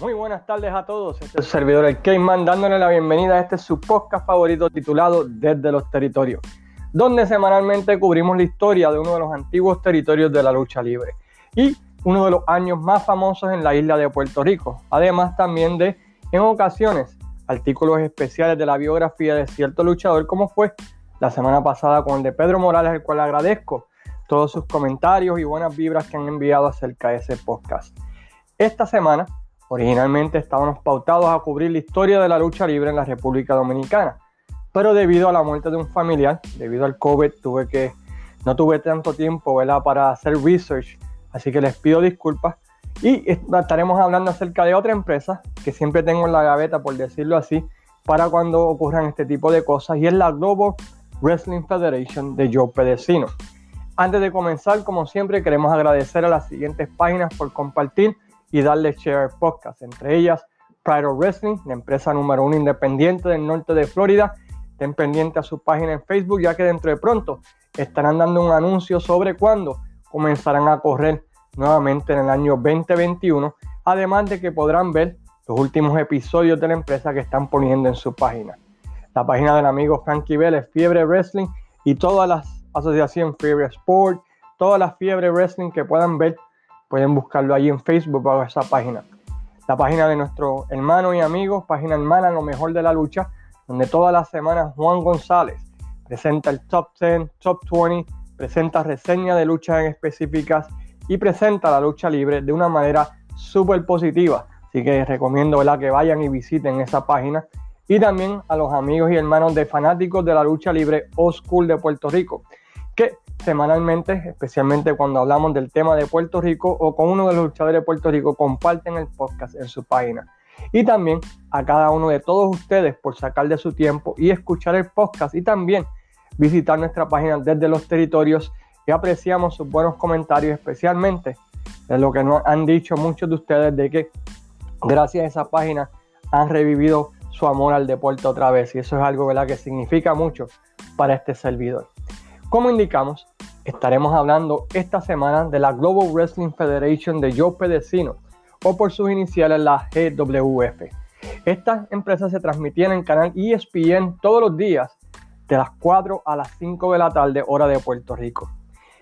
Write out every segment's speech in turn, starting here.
Muy buenas tardes a todos. Este es el servidor El Cayman dándole la bienvenida a este su podcast favorito titulado Desde los Territorios, donde semanalmente cubrimos la historia de uno de los antiguos territorios de la lucha libre y uno de los años más famosos en la isla de Puerto Rico. Además también de, en ocasiones, artículos especiales de la biografía de cierto luchador, como fue la semana pasada con el de Pedro Morales, el cual agradezco todos sus comentarios y buenas vibras que han enviado acerca de ese podcast. Esta semana Originalmente estábamos pautados a cubrir la historia de la lucha libre en la República Dominicana, pero debido a la muerte de un familiar, debido al COVID, tuve que, no tuve tanto tiempo para hacer research, así que les pido disculpas. Y estaremos hablando acerca de otra empresa que siempre tengo en la gaveta, por decirlo así, para cuando ocurran este tipo de cosas, y es la Global Wrestling Federation de Joe Pedecino. Antes de comenzar, como siempre, queremos agradecer a las siguientes páginas por compartir y darle share podcast, entre ellas Pride of Wrestling, la empresa número uno independiente del norte de Florida. Estén pendientes a su página en Facebook, ya que dentro de pronto estarán dando un anuncio sobre cuándo comenzarán a correr nuevamente en el año 2021, además de que podrán ver los últimos episodios de la empresa que están poniendo en su página. La página del amigo Frankie Vélez, Fiebre Wrestling y todas las asociaciones Fiebre Sport, todas las Fiebre Wrestling que puedan ver Pueden buscarlo ahí en Facebook bajo esa página. La página de nuestro hermano y amigo, página hermana Lo Mejor de la Lucha, donde todas las semanas Juan González presenta el Top 10, Top 20, presenta reseñas de luchas específicas y presenta la lucha libre de una manera súper positiva. Así que recomiendo que vayan y visiten esa página. Y también a los amigos y hermanos de fanáticos de la lucha libre School de Puerto Rico, semanalmente, especialmente cuando hablamos del tema de Puerto Rico o con uno de los luchadores de Puerto Rico, comparten el podcast en su página. Y también a cada uno de todos ustedes por sacar de su tiempo y escuchar el podcast y también visitar nuestra página desde los territorios y apreciamos sus buenos comentarios, especialmente de lo que nos han dicho muchos de ustedes de que gracias a esa página han revivido su amor al deporte otra vez y eso es algo que significa mucho para este servidor. Como indicamos, estaremos hablando esta semana de la Global Wrestling Federation de Joe Pedecino, o por sus iniciales la GWF. Estas empresas se transmitían en canal ESPN todos los días de las 4 a las 5 de la tarde hora de Puerto Rico.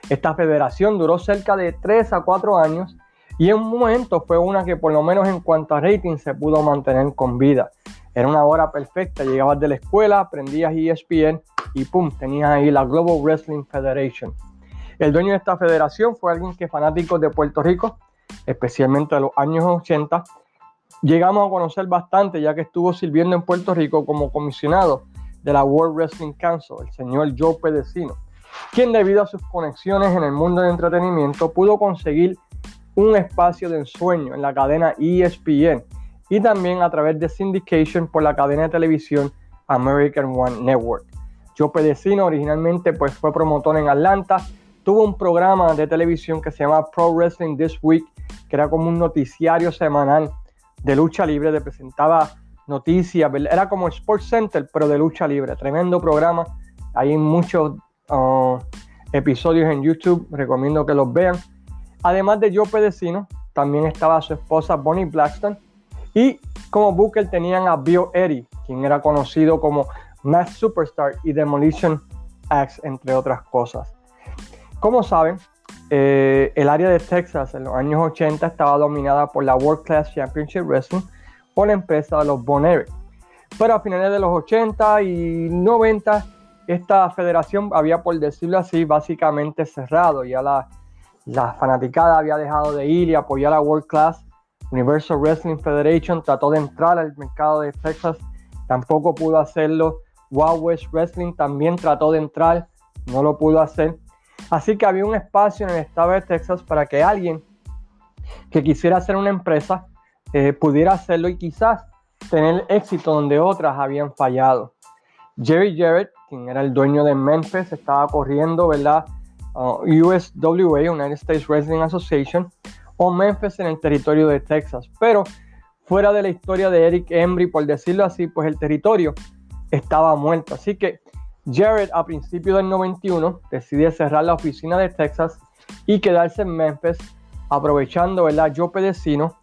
Esta federación duró cerca de 3 a 4 años y en un momento fue una que por lo menos en cuanto a rating se pudo mantener con vida. Era una hora perfecta, llegabas de la escuela, aprendías ESPN y pum, tenías ahí la Global Wrestling Federation. El dueño de esta federación fue alguien que fanáticos de Puerto Rico, especialmente de los años 80, llegamos a conocer bastante ya que estuvo sirviendo en Puerto Rico como comisionado de la World Wrestling Council, el señor Joe Pedecino, quien debido a sus conexiones en el mundo del entretenimiento pudo conseguir un espacio de ensueño en la cadena ESPN y también a través de syndication por la cadena de televisión American One Network. Joe Pedecino originalmente pues, fue promotor en Atlanta, tuvo un programa de televisión que se llama Pro Wrestling This Week, que era como un noticiario semanal de lucha libre, le presentaba noticias, era como Sports Center, pero de lucha libre, tremendo programa, hay muchos uh, episodios en YouTube, recomiendo que los vean. Además de Joe Pedecino, también estaba su esposa Bonnie Blackstone y como Booker tenían a Bill Eddy, quien era conocido como Mass Superstar y Demolition Axe, entre otras cosas. Como saben, eh, el área de Texas en los años 80 estaba dominada por la World Class Championship Wrestling por la empresa de los Bon Pero a finales de los 80 y 90, esta federación había, por decirlo así, básicamente cerrado. Ya la, la fanaticada había dejado de ir y apoyar a World Class. Universal Wrestling Federation trató de entrar al mercado de Texas, tampoco pudo hacerlo. Wild West Wrestling también trató de entrar, no lo pudo hacer. Así que había un espacio en el estado de Texas para que alguien que quisiera hacer una empresa eh, pudiera hacerlo y quizás tener éxito donde otras habían fallado. Jerry Jarrett, quien era el dueño de Memphis, estaba corriendo, ¿verdad? Uh, USWA, United States Wrestling Association, o Memphis en el territorio de Texas. Pero fuera de la historia de Eric Embry, por decirlo así, pues el territorio estaba muerto. Así que Jared a principios del 91 decide cerrar la oficina de Texas y quedarse en Memphis, aprovechando el Joe Pedecino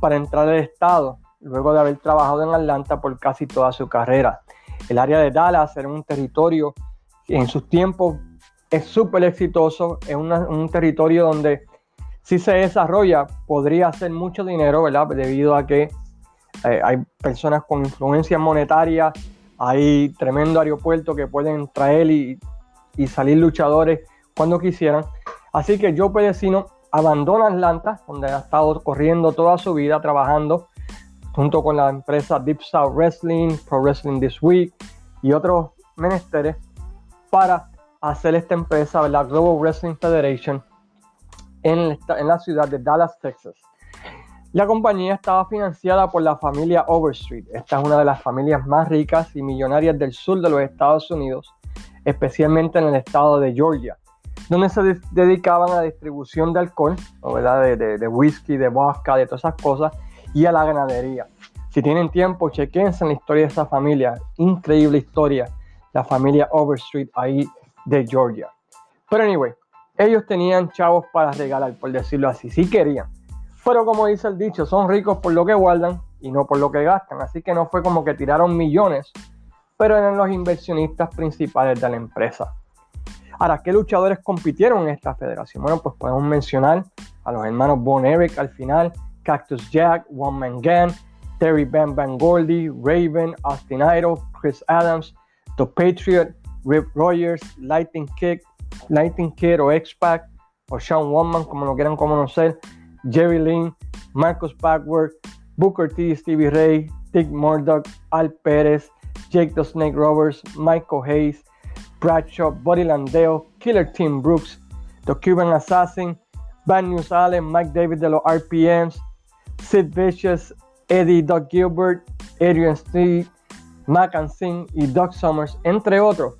para entrar al estado, luego de haber trabajado en Atlanta por casi toda su carrera. El área de Dallas era un territorio que en sus tiempos es súper exitoso, es un territorio donde si se desarrolla podría hacer mucho dinero, ¿verdad? Debido a que eh, hay personas con influencia monetaria, hay tremendo aeropuerto que pueden traer y, y salir luchadores cuando quisieran. Así que Joe Pedecino abandona Atlanta, donde ha estado corriendo toda su vida, trabajando junto con la empresa Deep South Wrestling, Pro Wrestling This Week y otros menesteres para hacer esta empresa, la Global Wrestling Federation, en, en la ciudad de Dallas, Texas. La compañía estaba financiada por la familia Overstreet. Esta es una de las familias más ricas y millonarias del sur de los Estados Unidos, especialmente en el estado de Georgia, donde se dedicaban a la distribución de alcohol, ¿verdad? De, de, whisky, de vodka, de todas esas cosas, y a la ganadería. Si tienen tiempo, chequense en la historia de esa familia. Increíble historia, la familia Overstreet ahí de Georgia. Pero anyway, ellos tenían chavos para regalar, por decirlo así, si querían. Pero como dice el dicho, son ricos por lo que guardan y no por lo que gastan. Así que no fue como que tiraron millones, pero eran los inversionistas principales de la empresa. Ahora, ¿qué luchadores compitieron en esta federación? Bueno, pues podemos mencionar a los hermanos Bon Eric al final, Cactus Jack, One Man Gang, Terry Van Van Goldie, Raven, Austin Idol, Chris Adams, The Patriot, Rip Rogers, Lightning Kick, Lightning Kid o X-Pac, o Sean Woman, como lo quieran conocer, Jerry Lynn, Marcus Backward, Booker T, Stevie Ray, Dick Murdoch, Al Pérez, Jake the Snake Roberts, Michael Hayes, Bradshaw, Buddy Landeo, Killer Tim Brooks, The Cuban Assassin, Bad News Allen, Mike David de los RPMs, Sid Vicious, Eddie Doug Gilbert, Adrian Steve, Mac and Sing y Doug Summers, entre otros.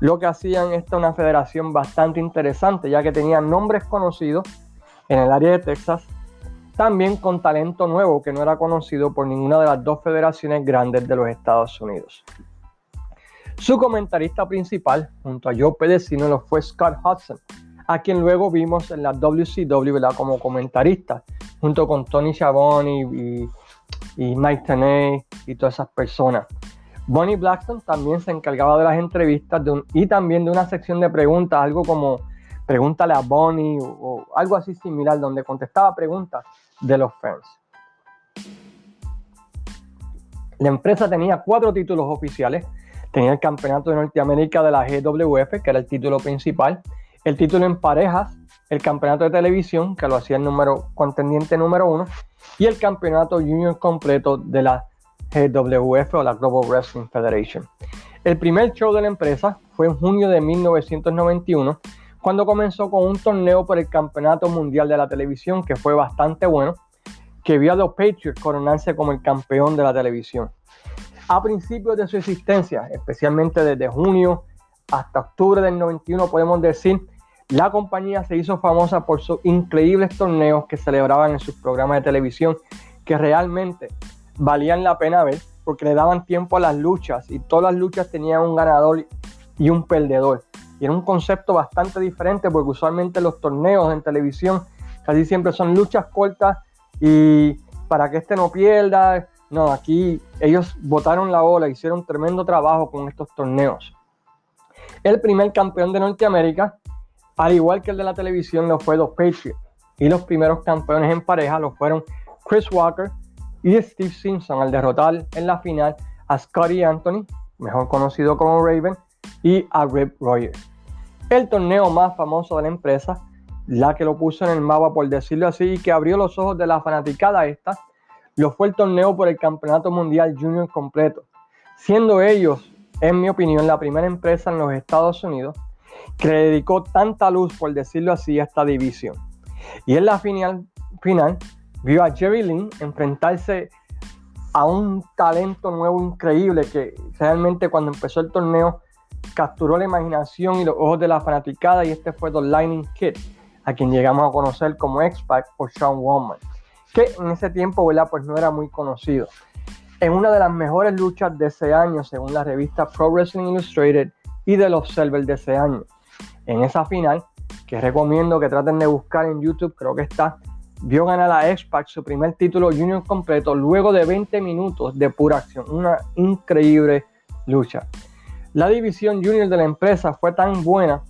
Lo que hacían esta una federación bastante interesante, ya que tenían nombres conocidos en el área de Texas, también con talento nuevo que no era conocido por ninguna de las dos federaciones grandes de los Estados Unidos. Su comentarista principal, junto a Joe Pedecino, lo fue Scott Hudson, a quien luego vimos en la WCW como comentarista, junto con Tony Schiavone y, Mike Tenay y todas esas personas. Bonnie Blackstone también se encargaba de las entrevistas y también de una sección de preguntas, algo como pregúntale a Bonnie o, algo así similar, donde contestaba preguntas de los fans. La empresa tenía cuatro títulos oficiales. Tenía el campeonato de Norteamérica de la GWF, que era el título principal, el título en parejas, el campeonato de televisión, que lo hacía el número contendiente número uno, y el campeonato junior completo de la GWF o la Global Wrestling Federation. El primer show de la empresa fue en junio de 1991 cuando comenzó con un torneo por el Campeonato Mundial de la Televisión, que fue bastante bueno, que vio a los Patriots coronarse como el campeón de la televisión. A principios de su existencia, especialmente desde junio hasta octubre del 91, podemos decir, la compañía se hizo famosa por sus increíbles torneos que celebraban en sus programas de televisión, que realmente valían la pena ver, porque le daban tiempo a las luchas y todas las luchas tenían un ganador y un perdedor. Y era un concepto bastante diferente porque usualmente los torneos en televisión casi siempre son luchas cortas y para que este no pierda. No, aquí ellos botaron la bola, hicieron tremendo trabajo con estos torneos. El primer campeón de Norteamérica, al igual que el de la televisión, lo fue los Patriots. Y los primeros campeones en pareja lo fueron Chris Walker y Steve Simpson al derrotar en la final a Scotty Anthony, mejor conocido como Raven, y a Rip Rogers. El torneo más famoso de la empresa, la que lo puso en el mapa, por decirlo así, y que abrió los ojos de la fanaticada esta, lo fue el torneo por el Campeonato Mundial Junior completo, siendo ellos, en mi opinión, la primera empresa en los Estados Unidos que le dedicó tanta luz, por decirlo así, a esta división. Y en la final, final vio a Jerry Lynn enfrentarse a un talento nuevo increíble que realmente cuando empezó el torneo capturó la imaginación y los ojos de la fanaticada y este fue The Lightning Kid, a quien llegamos a conocer como X-Pac o Sean Woman, que en ese tiempo ¿verdad? Pues no era muy conocido. En una de las mejores luchas de ese año, según la revista Pro Wrestling Illustrated y de los Observer de ese año. En esa final, que recomiendo que traten de buscar en YouTube, creo que está, vio ganar a X-Pac su primer título junior completo luego de 20 minutos de pura acción. Una increíble lucha. La división junior de la empresa fue tan buena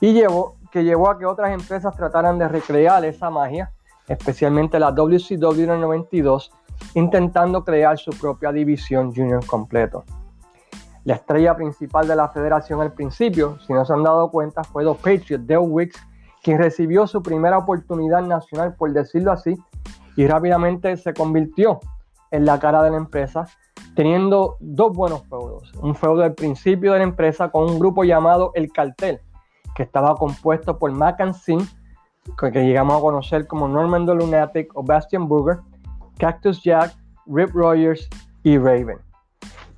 y llevó, que llevó a que otras empresas trataran de recrear esa magia, especialmente la WCW en el 92, intentando crear su propia división junior completo. La estrella principal de la federación al principio, si no se han dado cuenta, fue los Patriots, Dale Wicks, quien recibió su primera oportunidad nacional, por decirlo así, y rápidamente se convirtió en la cara de la empresa, teniendo dos buenos feudos. Un feudo al principio de la empresa con un grupo llamado El Cartel, que estaba compuesto por Sin, que llegamos a conocer como Norman the Lunatic o Bastian Burger, Cactus Jack, Rip Rogers y Raven.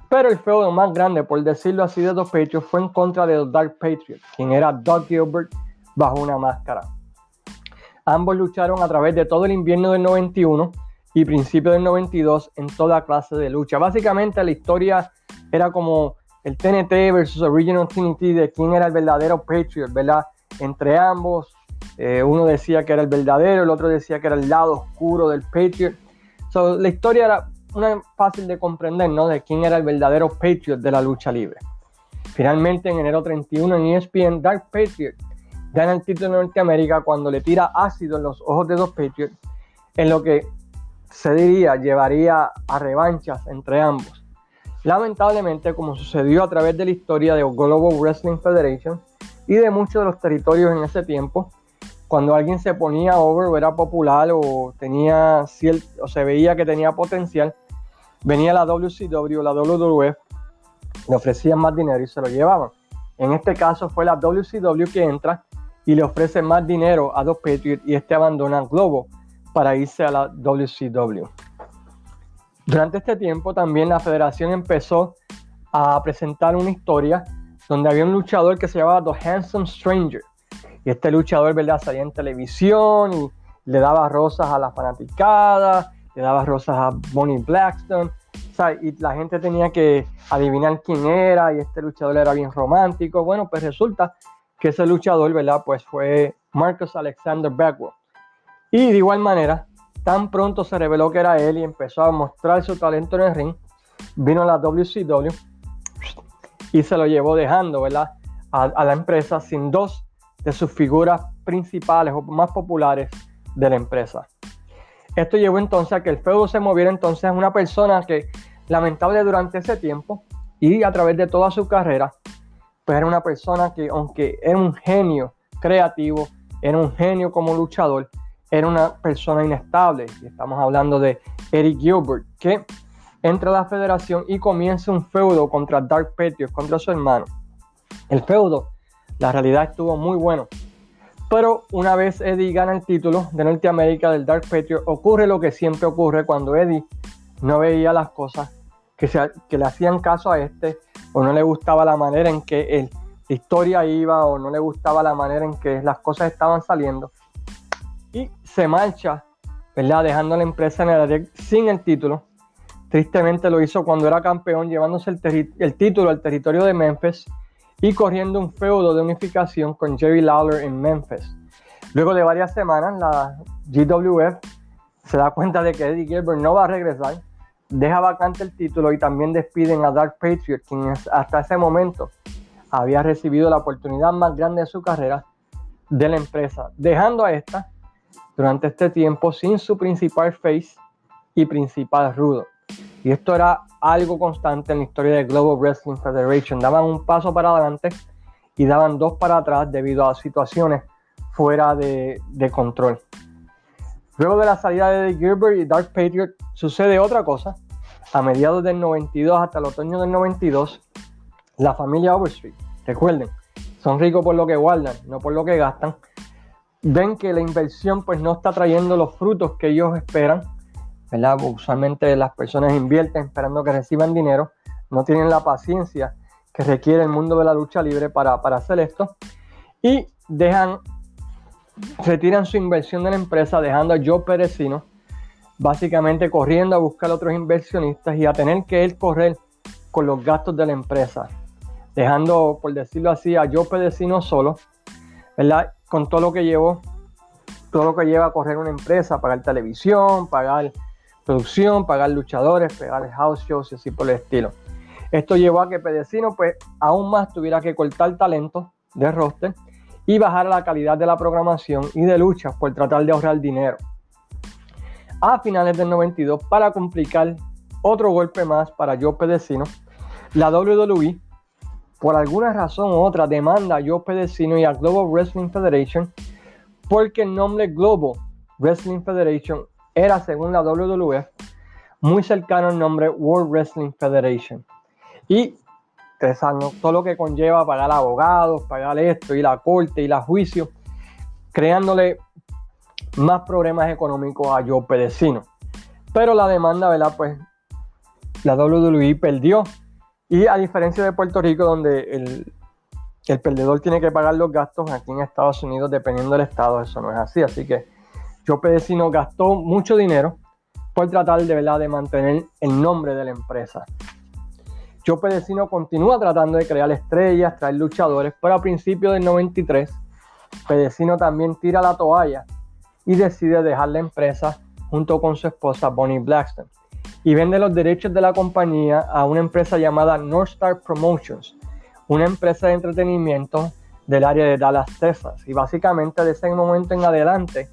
Pero el feudo más grande, por decirlo así, de los Patriots fue en contra de los Dark Patriots, quien era Doug Gilbert bajo una máscara. Ambos lucharon a través de todo el invierno del 91 y principio del 92 en toda clase de lucha. Básicamente la historia era como el TNT versus Original TNT de quién era el verdadero Patriot, ¿verdad? Entre ambos, eh, uno decía que era el verdadero, el otro decía que era el lado oscuro del Patriot. la historia era una fácil de comprender, ¿no? De quién era el verdadero Patriot de la lucha libre. Finalmente, en enero 31 en ESPN, Dark Patriot gana el título de Norteamérica cuando le tira ácido en los ojos de dos Patriots, en lo que se diría llevaría a revanchas entre ambos. Lamentablemente, como sucedió a través de la historia de Global Wrestling Federation y de muchos de los territorios en ese tiempo, cuando alguien se ponía over o era popular o tenía o se veía que tenía potencial, venía la WCW o la WWF, le ofrecían más dinero y se lo llevaban. En este caso fue la WCW que entra y le ofrece más dinero a dos Patriots y este abandona Globo para irse a la WCW. Durante este tiempo también la federación empezó a presentar una historia donde había un luchador que se llamaba The Handsome Stranger. Y este luchador, ¿verdad? Salía en televisión y le daba rosas a la fanaticada, le daba rosas a Bonnie Blackstone. y la gente tenía que adivinar quién era y este luchador era bien romántico. Bueno, pues resulta que ese luchador, ¿verdad? Pues fue Marcus Alexander Bagwell. Y de igual manera, tan pronto se reveló que era él y empezó a mostrar su talento en el ring, vino a la WCW y se lo llevó dejando, ¿verdad? A, la empresa sin dos de sus figuras principales o más populares de la empresa. Esto llevó entonces a que el feudo se moviera entonces a una persona que lamentable durante ese tiempo y a través de toda su carrera, pues era una persona que aunque era un genio creativo, era un genio como luchador, era una persona inestable. Y estamos hablando de Eric Gilbert, que entra a la federación y comienza un feudo contra Dark Patriot, contra su hermano. El feudo, la realidad estuvo muy bueno. Pero una vez Eddie gana el título de Norteamérica del Dark Patriot, ocurre lo que siempre ocurre cuando Eddie no veía las cosas que, se, que le hacían caso a este, o no le gustaba la manera en que el, la historia iba, o no le gustaba la manera en que las cosas estaban saliendo y se marcha, ¿verdad? Dejando la empresa en el sin el título. Tristemente lo hizo cuando era campeón, llevándose el, el, título al territorio de Memphis y corriendo un feudo de unificación con Jerry Lawler en Memphis. Luego de varias semanas, la GWF se da cuenta de que Eddie Gilbert no va a regresar, deja vacante el título y también despiden a Dark Patriot, quien hasta ese momento había recibido la oportunidad más grande de su carrera de la empresa, dejando a esta durante este tiempo sin su principal face y principal rudo. Y esto era algo constante en la historia de Global Wrestling Federation. Daban un paso para adelante y daban dos para atrás debido a situaciones fuera de, control. Luego de la salida de Gilbert y Dark Patriot sucede otra cosa. A mediados del 92 hasta el otoño del 92, la familia Overstreet, recuerden, son ricos por lo que guardan, no por lo que gastan, ven que la inversión pues no está trayendo los frutos que ellos esperan, ¿verdad? Usualmente las personas invierten esperando que reciban dinero, no tienen la paciencia que requiere el mundo de la lucha libre para, hacer esto y dejan, retiran su inversión de la empresa dejando a Joe Perecino básicamente corriendo a buscar otros inversionistas y a tener que él correr con los gastos de la empresa, dejando, por decirlo así, a Joe Perecino solo, ¿verdad? con todo lo que llevó todo lo que lleva a correr una empresa, pagar televisión, pagar producción, pagar luchadores, pagar house shows y así por el estilo. Esto llevó a que Pedecino pues aún más tuviera que cortar talento de roster y bajar la calidad de la programación y de luchas por tratar de ahorrar dinero. A finales del 92, para complicar otro golpe más para Joe Pedecino, la WWE, por alguna razón u otra, demanda a Joe Pedecino y a Global Wrestling Federation porque el nombre Global Wrestling Federation era, según la WWF, muy cercano al nombre World Wrestling Federation. Y todo lo que conlleva pagar abogados, pagar esto y la corte y la juicio, creándole más problemas económicos a Joe Pedecino. Pero la demanda, ¿verdad? Pues la WWE perdió. Y a diferencia de Puerto Rico, donde el, el perdedor tiene que pagar los gastos aquí en Estados Unidos, dependiendo del estado, eso no es así. Así que Joe Pedecino gastó mucho dinero por tratar de, ¿verdad? de mantener el nombre de la empresa. Joe continúa tratando de crear estrellas, traer luchadores, pero a principios del 93, Pedecino también tira la toalla y decide dejar la empresa junto con su esposa Bonnie Blackstone y vende los derechos de la compañía a una empresa llamada North Star Promotions, una empresa de entretenimiento del área de Dallas, Texas. Y básicamente de ese momento en adelante,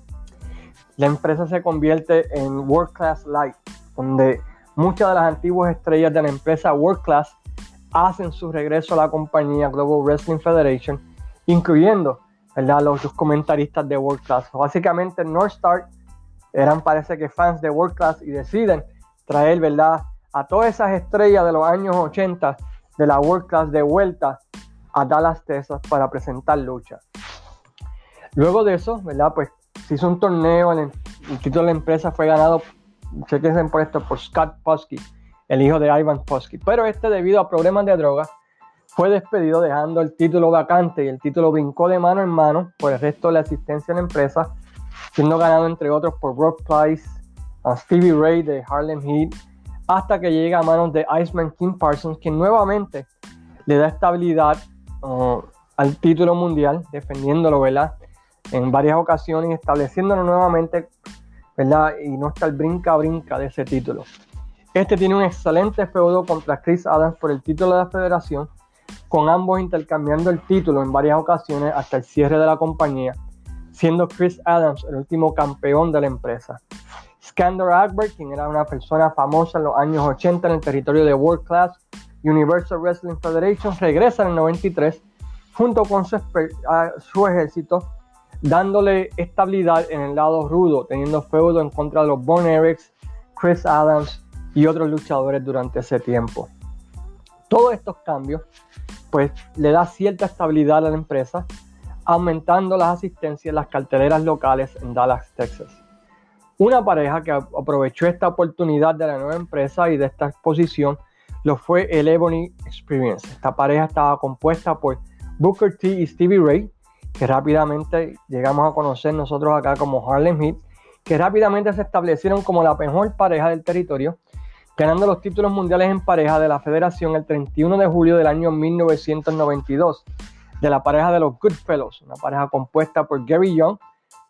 la empresa se convierte en World Class Light, donde muchas de las antiguas estrellas de la empresa World Class hacen su regreso a la compañía Global Wrestling Federation, incluyendo ¿verdad? Los, los comentaristas de World Class. Básicamente North Star eran parece que fans de World Class y deciden traer ¿verdad? a todas esas estrellas de los años 80 de la World Class de vuelta a Dallas, Texas para presentar lucha. Luego de eso, ¿verdad? Pues se hizo un torneo, el, el título de la empresa fue ganado, chequense por esto, por Scott Posky, el hijo de Ivan Posky. Pero este, debido a problemas de droga, fue despedido dejando el título vacante y el título brincó de mano en mano por el resto de la asistencia en la empresa, siendo ganado entre otros por Brock Price, a Stevie Ray de Harlem Heat, hasta que llega a manos de Iceman King Parsons, que nuevamente le da estabilidad uh, al título mundial, defendiéndolo, ¿verdad? En varias ocasiones, estableciéndolo nuevamente, Y no está el brinca-brinca de ese título. Este tiene un excelente feudo contra Chris Adams por el título de la federación, con ambos intercambiando el título en varias ocasiones hasta el cierre de la compañía, siendo Chris Adams el último campeón de la empresa. Skander Akbar, quien era una persona famosa en los años 80 en el territorio de World Class Universal Wrestling Federation, regresa en el 93 junto con su, su ejército, dándole estabilidad en el lado rudo, teniendo feudo en contra de los Von Erics, Chris Adams y otros luchadores durante ese tiempo. Todos estos cambios pues le da cierta estabilidad a la empresa, aumentando las asistencias en las carteleras locales en Dallas, Texas. Una pareja que aprovechó esta oportunidad de la nueva empresa y de esta exposición lo fue el Ebony Experience. Esta pareja estaba compuesta por Booker T y Stevie Ray, que rápidamente llegamos a conocer nosotros acá como Harlem Heat, que rápidamente se establecieron como la mejor pareja del territorio, ganando los títulos mundiales en pareja de la federación el 31 de julio del año 1992, de la pareja de los Goodfellows, una pareja compuesta por Gary Young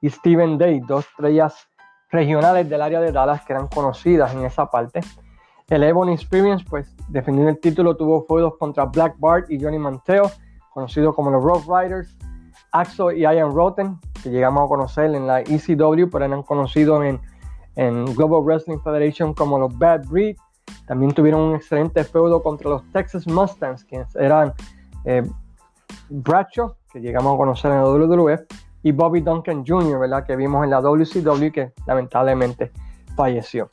y Steven Day, dos estrellas regionales del área de Dallas que eran conocidas en esa parte. El Ebony Experience, pues defendiendo el título, tuvo feudos contra Black Bart y Johnny Manteo, conocidos como los Rough Riders, Axo y Ian Rotten, que llegamos a conocer en la ECW, pero eran conocidos en, en Global Wrestling Federation como los Bad Breed. También tuvieron un excelente feudo contra los Texas Mustangs, que eran eh, Bradshaw, que llegamos a conocer en la WWF, y Bobby Duncan Jr., ¿verdad? Que vimos en la WCW que lamentablemente falleció.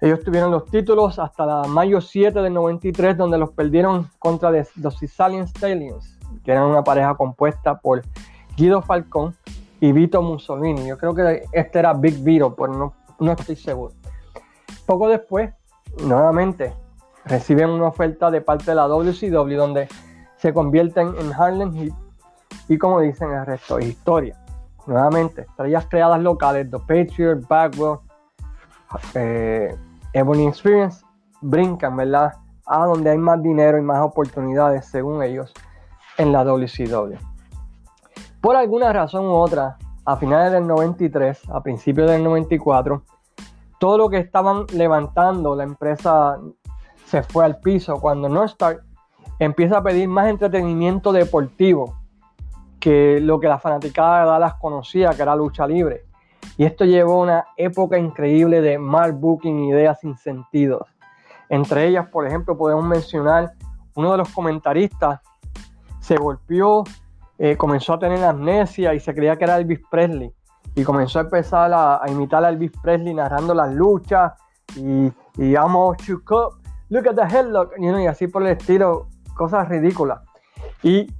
Ellos tuvieron los títulos hasta mayo 7 del 93, donde los perdieron contra los Sicilian Stallions, que eran una pareja compuesta por Guido Falcón y Vito Mussolini. Yo creo que este era Big Vito, pero no, no estoy seguro. Poco después, nuevamente, reciben una oferta de parte de la WCW, donde se convierten en Harlem Heat y como dicen, el resto es historia. Nuevamente, estrellas creadas locales, The Patriot, Bagwell, eh, Ebony Experience, brincan, ¿verdad? A donde hay más dinero y más oportunidades, según ellos, en la WCW. Por alguna razón u otra, a finales del 93, a principios del 94, todo lo que estaban levantando la empresa se fue al piso cuando Northstar empieza a pedir más entretenimiento deportivo que lo que la fanaticada de Dallas conocía, que era lucha libre. Y esto llevó a una época increíble de mal booking, ideas sin sentido. Entre ellas, por ejemplo, podemos mencionar uno de los comentaristas se golpeó, eh, comenzó a tener amnesia y se creía que era Elvis Presley. Y comenzó a empezar a, imitar a Elvis Presley narrando las luchas y, y look at the headlock, y así por el estilo, cosas ridículas. Y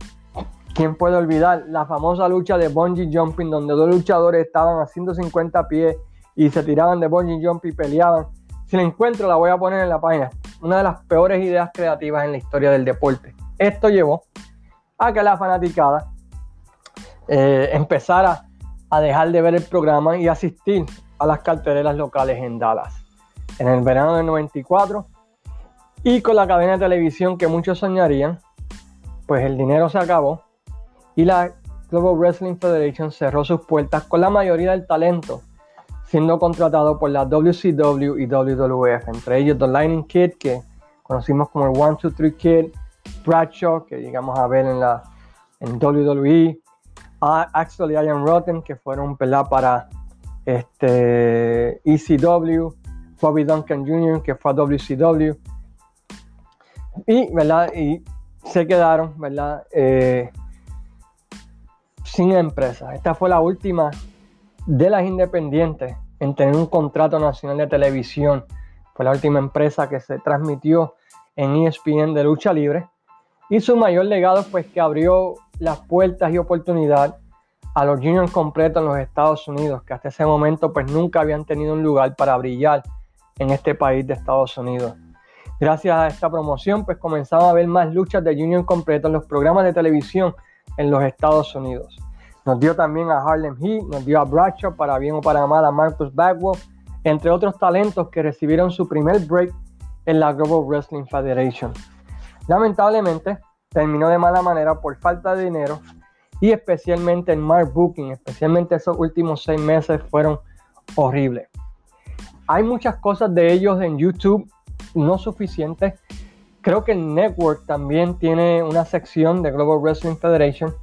quién puede olvidar la famosa lucha de bungee jumping donde dos luchadores estaban a 150 pies y se tiraban de bungee jumping y peleaban. Si la encuentro la voy a poner en la página. Una de las peores ideas creativas en la historia del deporte. Esto llevó a que la fanaticada eh, empezara a dejar de ver el programa y asistir a las carteleras locales en Dallas. En el verano del 94 y con la cadena de televisión que muchos soñarían, pues el dinero se acabó y la Global Wrestling Federation cerró sus puertas con la mayoría del talento siendo contratado por la WCW y WWF, entre ellos The Lightning Kid, que conocimos como el One, Two, Three Kid, Bradshaw, que llegamos a ver en la en WWE, Axel y Ian Rotten, que fueron pelea para este, ECW, Bobby Duncan Jr., que fue a WCW, y, ¿verdad? y se quedaron ¿verdad? Eh, sin empresa. Esta fue la última de las independientes en tener un contrato nacional de televisión. Fue la última empresa que se transmitió en ESPN de lucha libre. Y su mayor legado pues que abrió las puertas y oportunidad a los juniors completos en los Estados Unidos, que hasta ese momento pues nunca habían tenido un lugar para brillar en este país de Estados Unidos. Gracias a esta promoción pues comenzamos a ver más luchas de junior completo en los programas de televisión en los Estados Unidos. Nos dio también a Harlem Heat, nos dio a Bradshaw, para bien o para mal a Marcus Bagwell, entre otros talentos que recibieron su primer break en la Global Wrestling Federation. Lamentablemente, terminó de mala manera por falta de dinero y especialmente el Mark Booking, especialmente esos últimos seis meses fueron horribles. Hay muchas cosas de ellos en YouTube, no suficientes. Creo que el network también tiene una sección de Global Wrestling Federation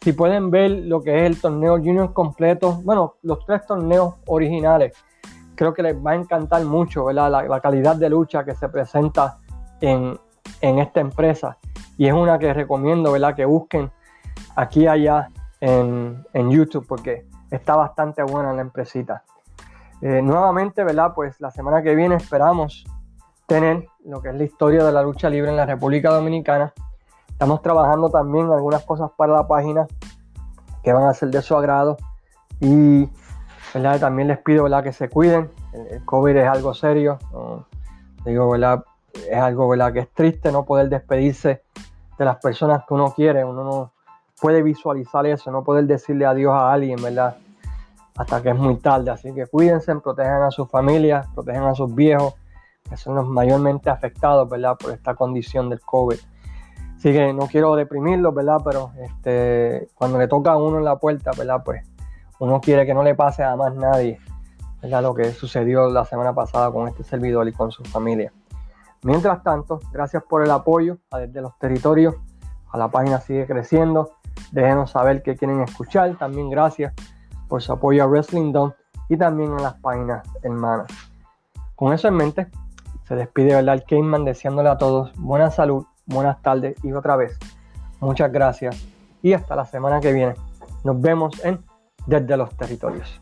si pueden ver lo que es el torneo junior completo, bueno, los tres torneos originales, creo que les va a encantar mucho ¿verdad? La, calidad de lucha que se presenta en, esta empresa. Y es una que recomiendo ¿verdad? que busquen aquí allá en, YouTube porque está bastante buena la empresita. Eh, nuevamente, ¿verdad? Pues la semana que viene esperamos tener lo que es la historia de la lucha libre en la República Dominicana Estamos trabajando también algunas cosas para la página que van a ser de su agrado y también les pido ¿verdad? que se cuiden. El, COVID es algo serio, digo, ¿verdad? Es algo ¿verdad? que es triste no poder despedirse de las personas que uno quiere, uno no puede visualizar eso, no poder decirle adiós a alguien, ¿verdad? Hasta que es muy tarde, así que cuídense, protejan a sus familias, protejan a sus viejos, que son los mayormente afectados, ¿verdad? Por esta condición del COVID. Así que no quiero deprimirlo, ¿verdad? Pero este, cuando le toca a uno en la puerta, ¿verdad? Pues uno quiere que no le pase a más nadie, ¿verdad? Lo que sucedió la semana pasada con este servidor y con su familia. Mientras tanto, gracias por el apoyo a desde los territorios. A la página sigue creciendo. Déjenos saber qué quieren escuchar. También gracias por su apoyo a Wrestling Dome y también a las páginas hermanas. Con eso en mente, se despide ¿verdad? el Caveman deseándole a todos buena salud buenas tardes y otra vez muchas gracias y hasta la semana que viene. Nos vemos en Desde los Territorios.